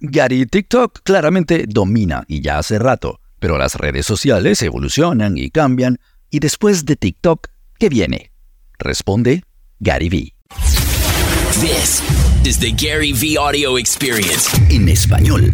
Gary, TikTok claramente domina y ya hace rato, pero las redes sociales evolucionan y cambian. Y después de TikTok, ¿qué viene? Responde Gary V. This is the Gary V Audio Experience. En español.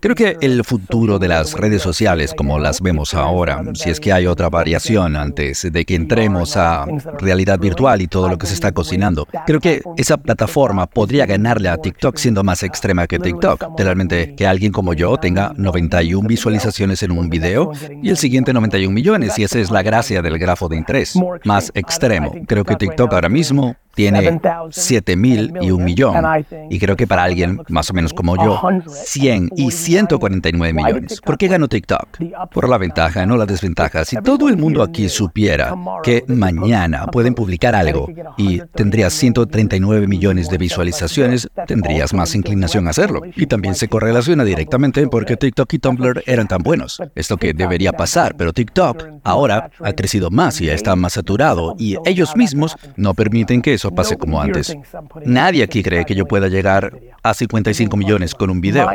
Creo que el futuro de las redes sociales, como las vemos ahora, si es que hay otra variación antes de que entremos a realidad virtual y todo lo que se está cocinando, creo que esa plataforma podría ganarle a TikTok siendo más extrema que TikTok. Realmente que alguien como yo tenga 91 visualizaciones en un video y el siguiente 91 millones, y esa es la gracia del grafo de interés, más extremo. Creo que TikTok ahora mismo tiene 7 mil y un millón. Y creo que para alguien más o menos como yo, 100 y 149 millones. ¿Por qué ganó TikTok? Por la ventaja, no la desventaja. Si todo el mundo aquí supiera que mañana pueden publicar algo y tendrías 139 millones de visualizaciones, tendrías más inclinación a hacerlo. Y también se correlaciona directamente porque TikTok y Tumblr eran tan buenos. Esto que debería pasar, pero TikTok ahora ha crecido más y está más saturado y ellos mismos no permiten que eso pase como antes. Nadie aquí cree que yo pueda llegar a 55 millones con un video,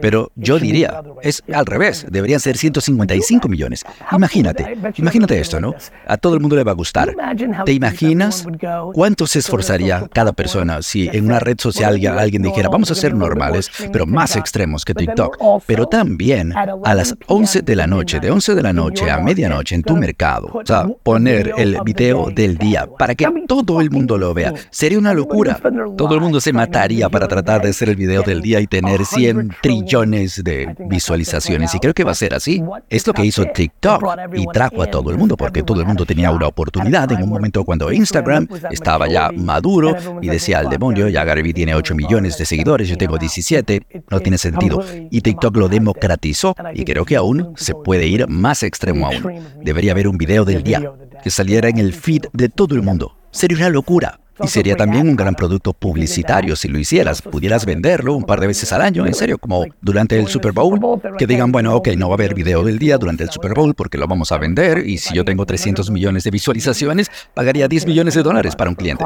pero yo diría, es al revés, deberían ser 155 millones. Imagínate, imagínate esto, ¿no? A todo el mundo le va a gustar. ¿Te imaginas cuánto se esforzaría cada persona si en una red social alguien dijera, vamos a ser normales, pero más extremos que TikTok? Pero también a las 11 de la noche, de 11 de la noche a medianoche en tu mercado, o sea, poner el video del día para que todo el mundo lo vea. Sería una locura. Todo el mundo se mataría para tratar de hacer el video del día y tener 100 trillones de visualizaciones. Y creo que va a ser así. Es lo que hizo TikTok y trajo a todo el mundo porque todo el mundo tenía una oportunidad en un momento cuando Instagram estaba ya maduro y decía al demonio, ya Gary tiene 8 millones de seguidores, yo tengo 17, no tiene sentido. Y TikTok lo democratizó y creo que aún se puede ir más extremo aún. Debería haber un video del día que saliera en el feed de todo el mundo. Sería una locura. Y sería también un gran producto publicitario si lo hicieras. Pudieras venderlo un par de veces al año, en serio, como durante el Super Bowl. Que digan, bueno, ok, no va a haber video del día durante el Super Bowl porque lo vamos a vender. Y si yo tengo 300 millones de visualizaciones, pagaría 10 millones de dólares para un cliente.